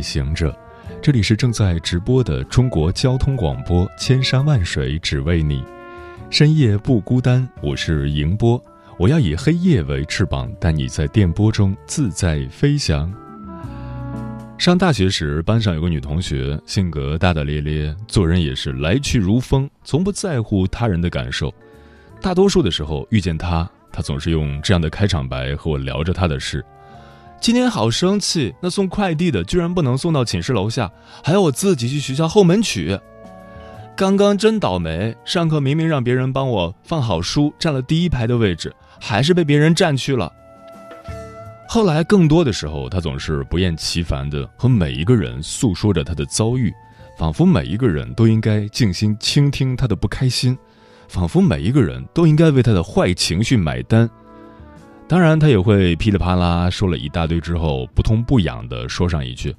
行者，这里是正在直播的中国交通广播《千山万水只为你》，深夜不孤单，我是迎波，我要以黑夜为翅膀，带你在电波中自在飞翔。上大学时，班上有个女同学，性格大大咧咧，做人也是来去如风，从不在乎他人的感受。大多数的时候遇见她，她总是用这样的开场白和我聊着她的事。今天好生气，那送快递的居然不能送到寝室楼下，还要我自己去学校后门取。刚刚真倒霉，上课明明让别人帮我放好书，占了第一排的位置，还是被别人占去了。后来更多的时候，他总是不厌其烦地和每一个人诉说着他的遭遇，仿佛每一个人都应该静心倾听他的不开心，仿佛每一个人都应该为他的坏情绪买单。当然，他也会噼里啪啦说了一大堆之后，不痛不痒地说上一句：“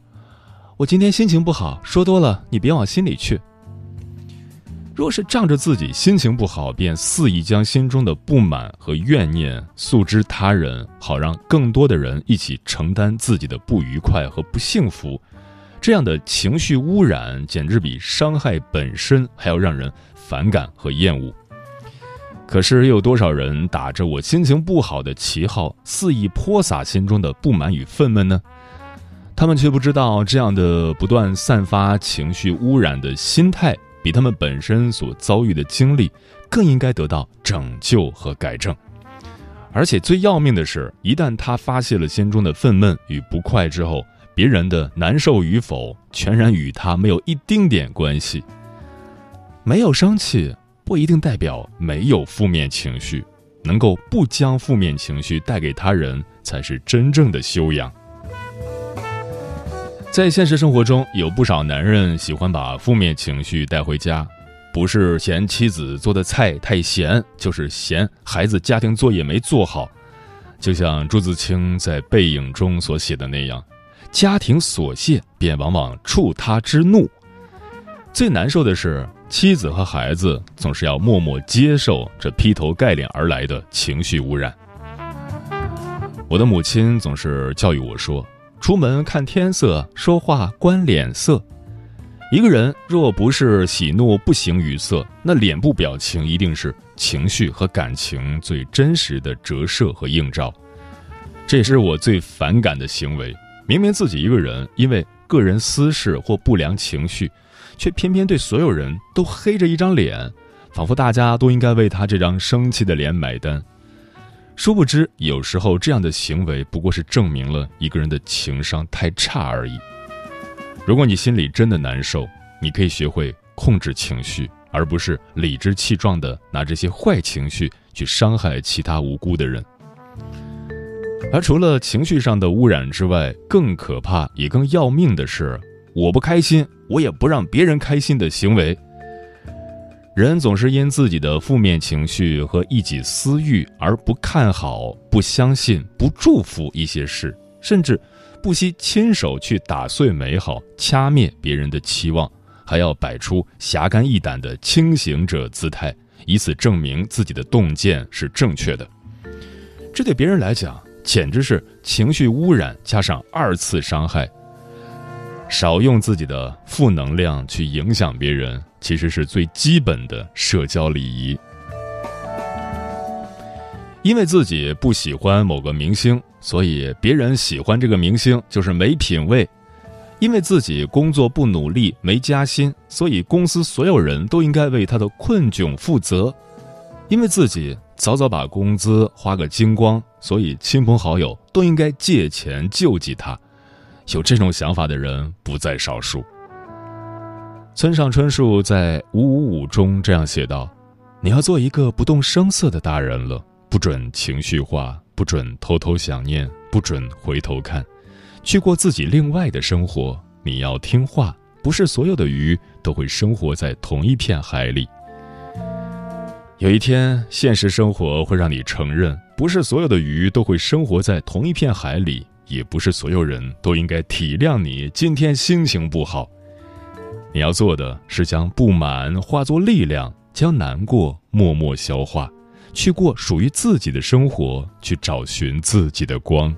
我今天心情不好，说多了你别往心里去。”若是仗着自己心情不好，便肆意将心中的不满和怨念诉之他人，好让更多的人一起承担自己的不愉快和不幸福，这样的情绪污染简直比伤害本身还要让人反感和厌恶。可是，又有多少人打着我心情不好的旗号，肆意泼洒心中的不满与愤懑呢？他们却不知道，这样的不断散发情绪污染的心态，比他们本身所遭遇的经历更应该得到拯救和改正。而且最要命的是，一旦他发泄了心中的愤懑与不快之后，别人的难受与否，全然与他没有一丁点关系。没有生气。不一定代表没有负面情绪，能够不将负面情绪带给他人，才是真正的修养。在现实生活中，有不少男人喜欢把负面情绪带回家，不是嫌妻子做的菜太咸，就是嫌孩子家庭作业没做好。就像朱自清在《背影》中所写的那样，家庭琐屑便往往触他之怒。最难受的是。妻子和孩子总是要默默接受这劈头盖脸而来的情绪污染。我的母亲总是教育我说：“出门看天色，说话观脸色。一个人若不是喜怒不形于色，那脸部表情一定是情绪和感情最真实的折射和映照。这也是我最反感的行为。明明自己一个人因为个人私事或不良情绪。”却偏偏对所有人都黑着一张脸，仿佛大家都应该为他这张生气的脸买单。殊不知，有时候这样的行为不过是证明了一个人的情商太差而已。如果你心里真的难受，你可以学会控制情绪，而不是理直气壮地拿这些坏情绪去伤害其他无辜的人。而除了情绪上的污染之外，更可怕也更要命的是。我不开心，我也不让别人开心的行为。人总是因自己的负面情绪和一己私欲而不看好、不相信、不祝福一些事，甚至不惜亲手去打碎美好、掐灭别人的期望，还要摆出侠肝义胆的清醒者姿态，以此证明自己的洞见是正确的。这对别人来讲，简直是情绪污染加上二次伤害。少用自己的负能量去影响别人，其实是最基本的社交礼仪。因为自己不喜欢某个明星，所以别人喜欢这个明星就是没品位；因为自己工作不努力没加薪，所以公司所有人都应该为他的困窘负责；因为自己早早把工资花个精光，所以亲朋好友都应该借钱救济他。有这种想法的人不在少数。村上春树在《五五五》中这样写道：“你要做一个不动声色的大人了，不准情绪化，不准偷偷想念，不准回头看，去过自己另外的生活。你要听话，不是所有的鱼都会生活在同一片海里。有一天，现实生活会让你承认，不是所有的鱼都会生活在同一片海里，也不是所有人都应该体谅你今天心情不好。你要做的是将不满化作力量，将难过默默消化，去过属于自己的生活，去找寻自己的光。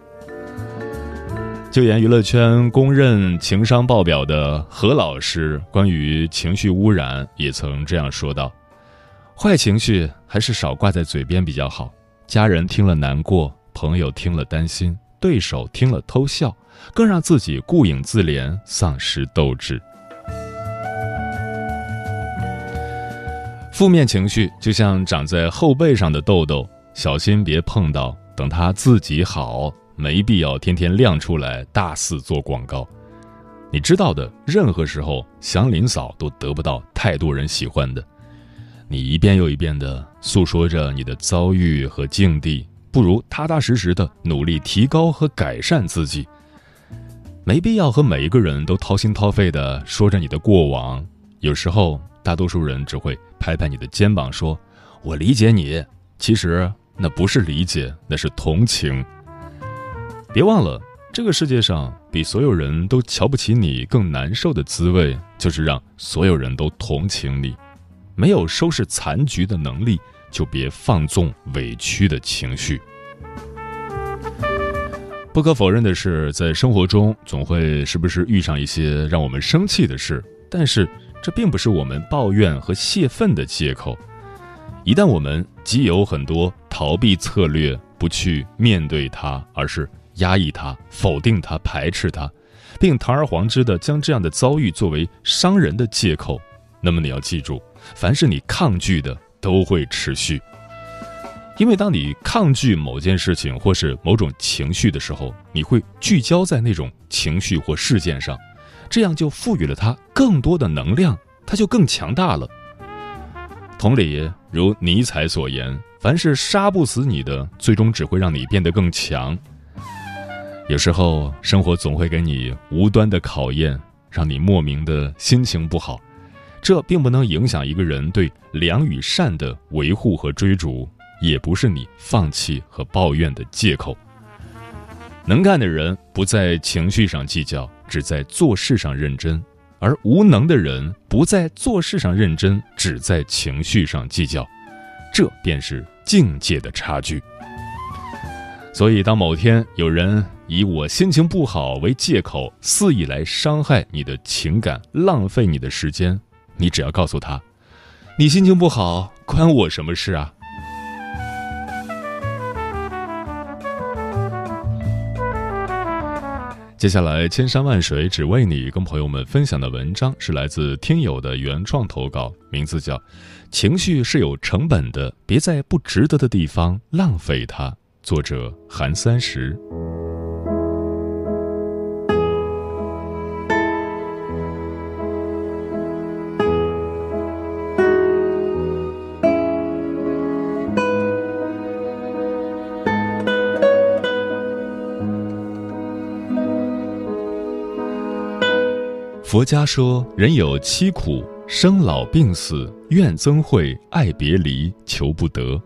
就研娱乐圈公认情商爆表的何老师，关于情绪污染也曾这样说道：“坏情绪还是少挂在嘴边比较好，家人听了难过，朋友听了担心，对手听了偷笑，更让自己顾影自怜，丧失斗志。”负面情绪就像长在后背上的痘痘，小心别碰到。等它自己好，没必要天天亮出来，大肆做广告。你知道的，任何时候祥林嫂都得不到太多人喜欢的。你一遍又一遍的诉说着你的遭遇和境地，不如踏踏实实的努力提高和改善自己。没必要和每一个人都掏心掏肺的说着你的过往，有时候。大多数人只会拍拍你的肩膀，说：“我理解你。”其实那不是理解，那是同情。别忘了，这个世界上比所有人都瞧不起你更难受的滋味，就是让所有人都同情你。没有收拾残局的能力，就别放纵委屈的情绪。不可否认的是，在生活中总会时不时遇上一些让我们生气的事，但是。这并不是我们抱怨和泄愤的借口。一旦我们既有很多逃避策略，不去面对它，而是压抑它、否定它、排斥它，并堂而皇之的将这样的遭遇作为伤人的借口，那么你要记住，凡是你抗拒的都会持续。因为当你抗拒某件事情或是某种情绪的时候，你会聚焦在那种情绪或事件上。这样就赋予了它更多的能量，它就更强大了。同理，如尼采所言：“凡是杀不死你的，最终只会让你变得更强。”有时候，生活总会给你无端的考验，让你莫名的心情不好。这并不能影响一个人对良与善的维护和追逐，也不是你放弃和抱怨的借口。能干的人不在情绪上计较。只在做事上认真，而无能的人不在做事上认真，只在情绪上计较，这便是境界的差距。所以，当某天有人以我心情不好为借口，肆意来伤害你的情感，浪费你的时间，你只要告诉他：“你心情不好，关我什么事啊？”接下来，千山万水只为你，跟朋友们分享的文章是来自听友的原创投稿，名字叫《情绪是有成本的，别在不值得的地方浪费它》，作者韩三十。佛家说，人有七苦：生老病死、怨憎会、爱别离、求不得。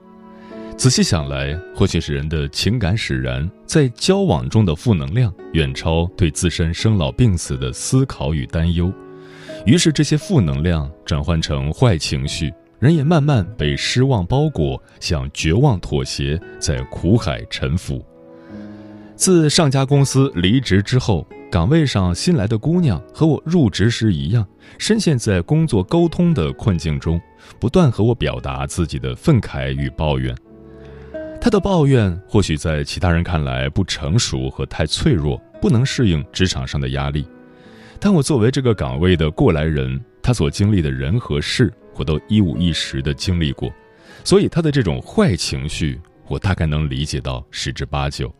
仔细想来，或许是人的情感使然，在交往中的负能量远超对自身生老病死的思考与担忧，于是这些负能量转换成坏情绪，人也慢慢被失望包裹，向绝望妥协，在苦海沉浮。自上家公司离职之后。岗位上新来的姑娘和我入职时一样，深陷在工作沟通的困境中，不断和我表达自己的愤慨与抱怨。她的抱怨或许在其他人看来不成熟和太脆弱，不能适应职场上的压力。但我作为这个岗位的过来人，她所经历的人和事，我都一五一十的经历过，所以她的这种坏情绪，我大概能理解到十之八九。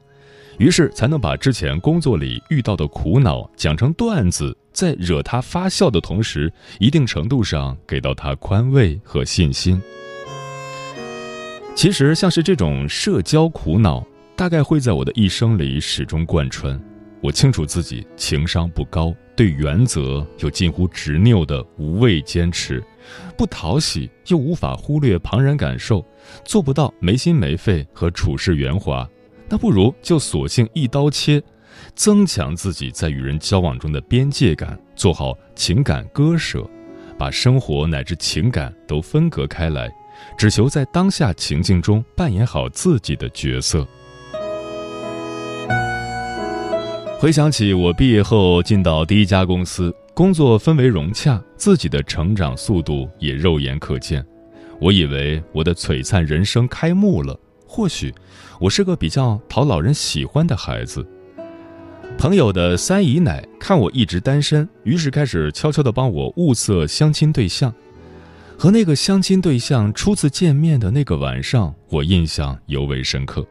于是才能把之前工作里遇到的苦恼讲成段子，在惹他发笑的同时，一定程度上给到他宽慰和信心。其实，像是这种社交苦恼，大概会在我的一生里始终贯穿。我清楚自己情商不高，对原则有近乎执拗的无畏坚持，不讨喜又无法忽略旁人感受，做不到没心没肺和处事圆滑，那不如就索性一刀切，增强自己在与人交往中的边界感，做好情感割舍，把生活乃至情感都分隔开来，只求在当下情境中扮演好自己的角色。回想起我毕业后进到第一家公司，工作氛围融洽，自己的成长速度也肉眼可见。我以为我的璀璨人生开幕了。或许我是个比较讨老人喜欢的孩子。朋友的三姨奶看我一直单身，于是开始悄悄地帮我物色相亲对象。和那个相亲对象初次见面的那个晚上，我印象尤为深刻。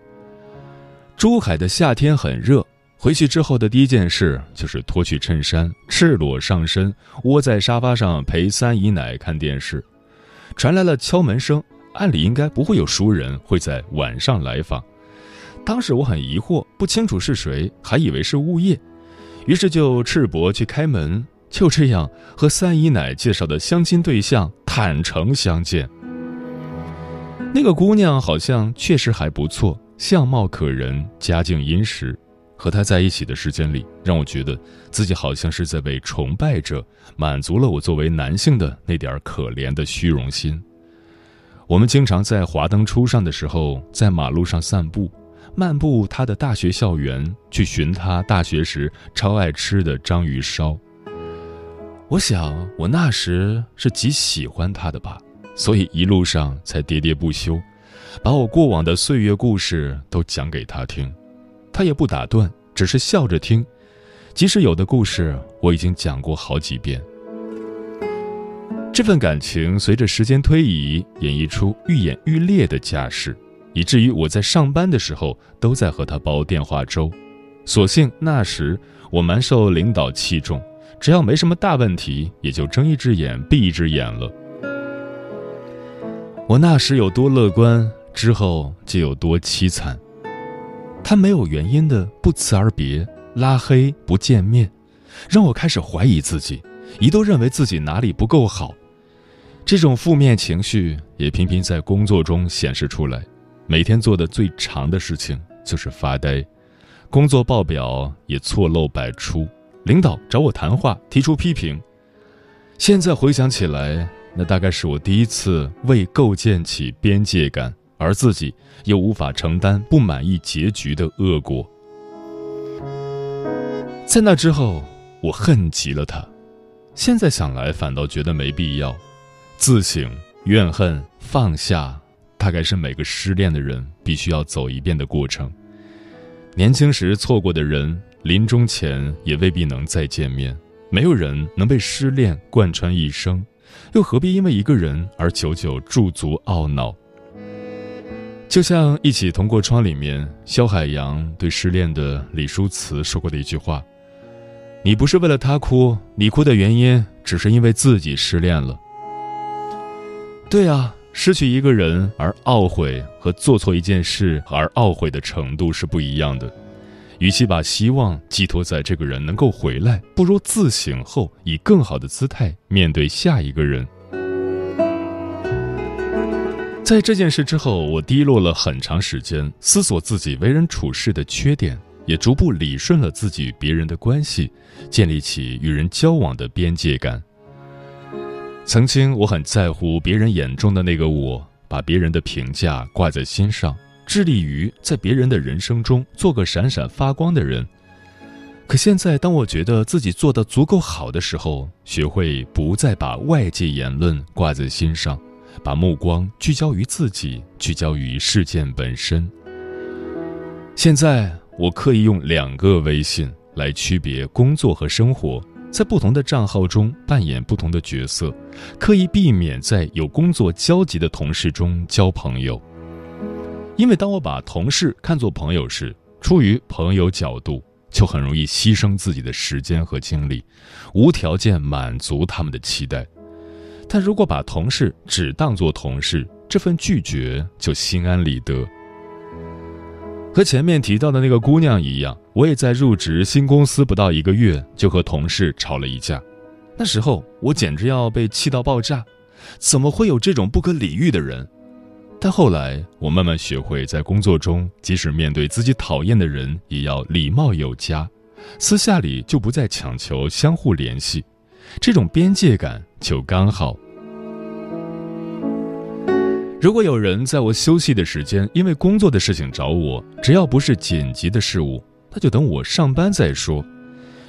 珠海的夏天很热。回去之后的第一件事就是脱去衬衫，赤裸上身，窝在沙发上陪三姨奶看电视。传来了敲门声，按理应该不会有熟人会在晚上来访。当时我很疑惑，不清楚是谁，还以为是物业，于是就赤膊去开门。就这样和三姨奶介绍的相亲对象坦诚相见。那个姑娘好像确实还不错，相貌可人，家境殷实。和他在一起的时间里，让我觉得自己好像是在被崇拜着，满足了我作为男性的那点可怜的虚荣心。我们经常在华灯初上的时候，在马路上散步，漫步他的大学校园，去寻他大学时超爱吃的章鱼烧。我想，我那时是极喜欢他的吧，所以一路上才喋喋不休，把我过往的岁月故事都讲给他听。他也不打断，只是笑着听，即使有的故事我已经讲过好几遍。这份感情随着时间推移，演绎出愈演愈烈的架势，以至于我在上班的时候都在和他煲电话粥。所幸那时我蛮受领导器重，只要没什么大问题，也就睁一只眼闭一只眼了。我那时有多乐观，之后就有多凄惨。他没有原因的不辞而别、拉黑、不见面，让我开始怀疑自己，一度认为自己哪里不够好。这种负面情绪也频频在工作中显示出来。每天做的最长的事情就是发呆，工作报表也错漏百出，领导找我谈话提出批评。现在回想起来，那大概是我第一次为构建起边界感。而自己又无法承担不满意结局的恶果，在那之后，我恨极了他。现在想来，反倒觉得没必要。自省、怨恨、放下，大概是每个失恋的人必须要走一遍的过程。年轻时错过的人，临终前也未必能再见面。没有人能被失恋贯穿一生，又何必因为一个人而久久驻足懊恼？就像《一起同过窗》里面肖海洋对失恋的李淑慈说过的一句话：“你不是为了他哭，你哭的原因只是因为自己失恋了。”对啊，失去一个人而懊悔和做错一件事而懊悔的程度是不一样的。与其把希望寄托在这个人能够回来，不如自省后以更好的姿态面对下一个人。在这件事之后，我低落了很长时间，思索自己为人处事的缺点，也逐步理顺了自己与别人的关系，建立起与人交往的边界感。曾经我很在乎别人眼中的那个我，把别人的评价挂在心上，致力于在别人的人生中做个闪闪发光的人。可现在，当我觉得自己做得足够好的时候，学会不再把外界言论挂在心上。把目光聚焦于自己，聚焦于事件本身。现在我刻意用两个微信来区别工作和生活，在不同的账号中扮演不同的角色，刻意避免在有工作交集的同事中交朋友。因为当我把同事看作朋友时，出于朋友角度，就很容易牺牲自己的时间和精力，无条件满足他们的期待。但如果把同事只当作同事，这份拒绝就心安理得。和前面提到的那个姑娘一样，我也在入职新公司不到一个月就和同事吵了一架。那时候我简直要被气到爆炸，怎么会有这种不可理喻的人？但后来我慢慢学会，在工作中，即使面对自己讨厌的人，也要礼貌有加，私下里就不再强求相互联系，这种边界感就刚好。如果有人在我休息的时间，因为工作的事情找我，只要不是紧急的事物，那就等我上班再说。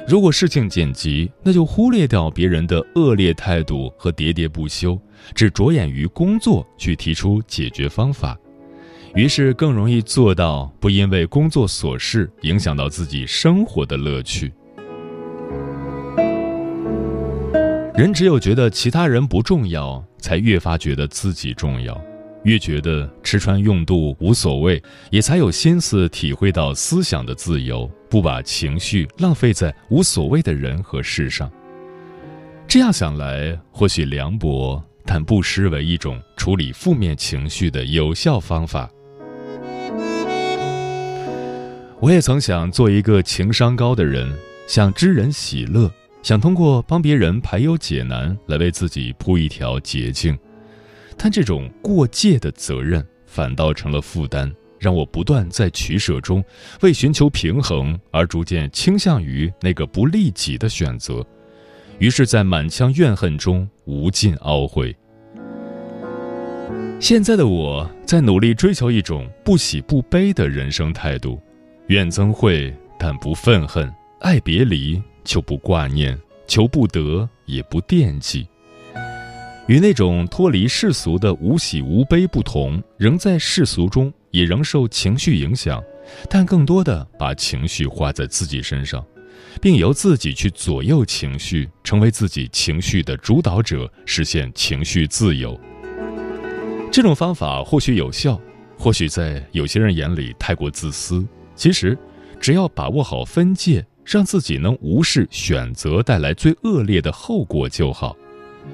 如果事情紧急，那就忽略掉别人的恶劣态度和喋喋不休，只着眼于工作去提出解决方法，于是更容易做到不因为工作琐事影响到自己生活的乐趣。人只有觉得其他人不重要，才越发觉得自己重要。越觉得吃穿用度无所谓，也才有心思体会到思想的自由，不把情绪浪费在无所谓的人和事上。这样想来，或许凉薄，但不失为一种处理负面情绪的有效方法。我也曾想做一个情商高的人，想知人喜乐，想通过帮别人排忧解难来为自己铺一条捷径。但这种过界的责任反倒成了负担，让我不断在取舍中，为寻求平衡而逐渐倾向于那个不利己的选择，于是，在满腔怨恨中无尽懊悔。现在的我在努力追求一种不喜不悲的人生态度，怨憎会但不愤恨，爱别离就不挂念，求不得也不惦记。与那种脱离世俗的无喜无悲不同，仍在世俗中，也仍受情绪影响，但更多的把情绪花在自己身上，并由自己去左右情绪，成为自己情绪的主导者，实现情绪自由。这种方法或许有效，或许在有些人眼里太过自私。其实，只要把握好分界，让自己能无视选择带来最恶劣的后果就好。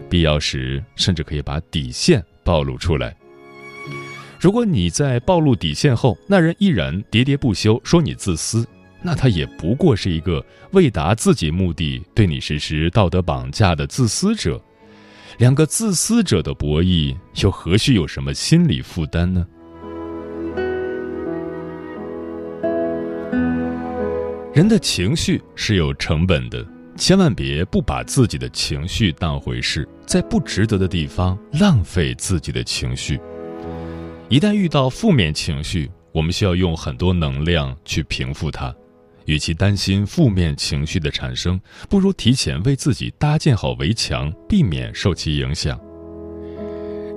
必要时，甚至可以把底线暴露出来。如果你在暴露底线后，那人依然喋喋不休说你自私，那他也不过是一个为达自己目的对你实施道德绑架的自私者。两个自私者的博弈，又何须有什么心理负担呢？人的情绪是有成本的。千万别不把自己的情绪当回事，在不值得的地方浪费自己的情绪。一旦遇到负面情绪，我们需要用很多能量去平复它。与其担心负面情绪的产生，不如提前为自己搭建好围墙，避免受其影响。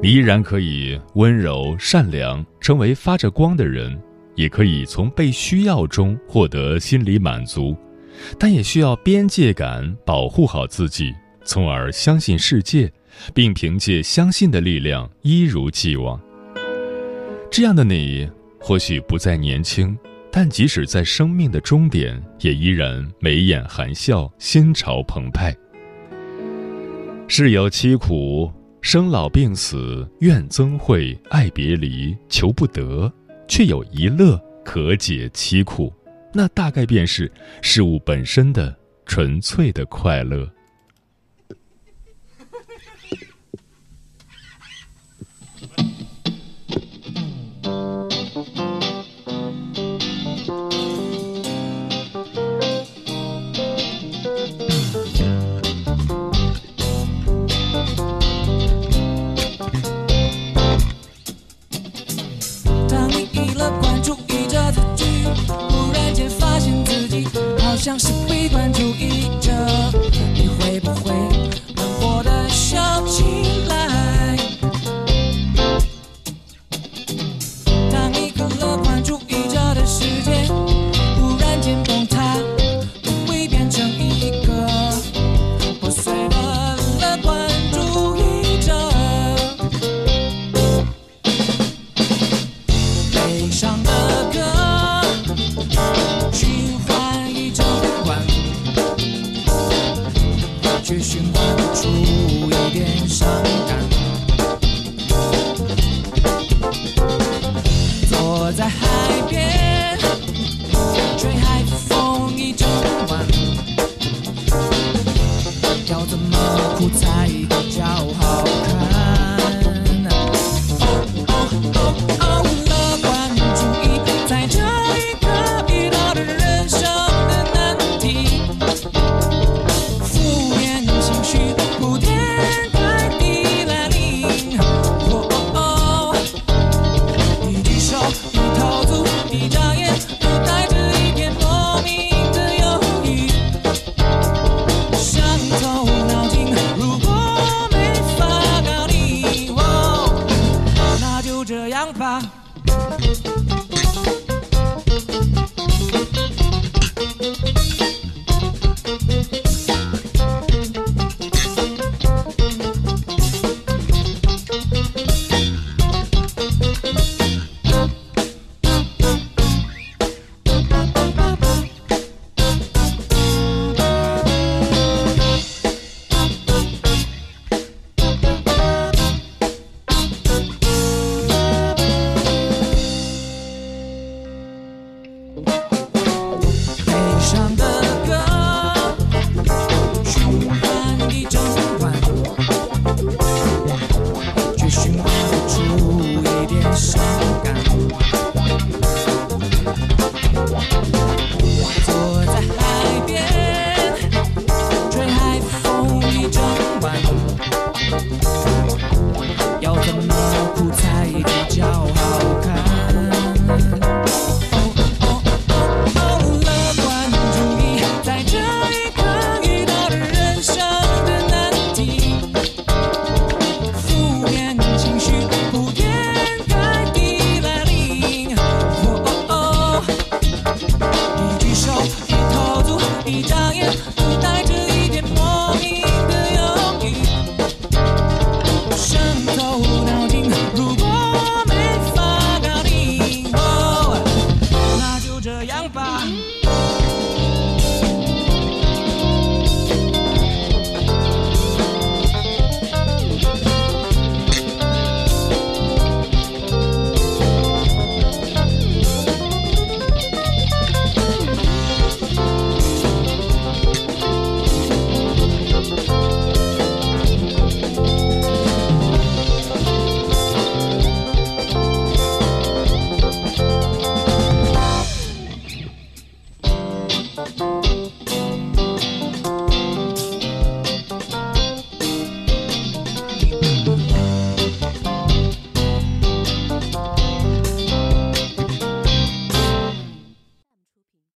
你依然可以温柔善良，成为发着光的人，也可以从被需要中获得心理满足。但也需要边界感，保护好自己，从而相信世界，并凭借相信的力量一如既往。这样的你，或许不再年轻，但即使在生命的终点，也依然眉眼含笑，心潮澎湃。世有凄苦，生老病死，怨憎会，爱别离，求不得，却有一乐可解凄苦。那大概便是事物本身的纯粹的快乐。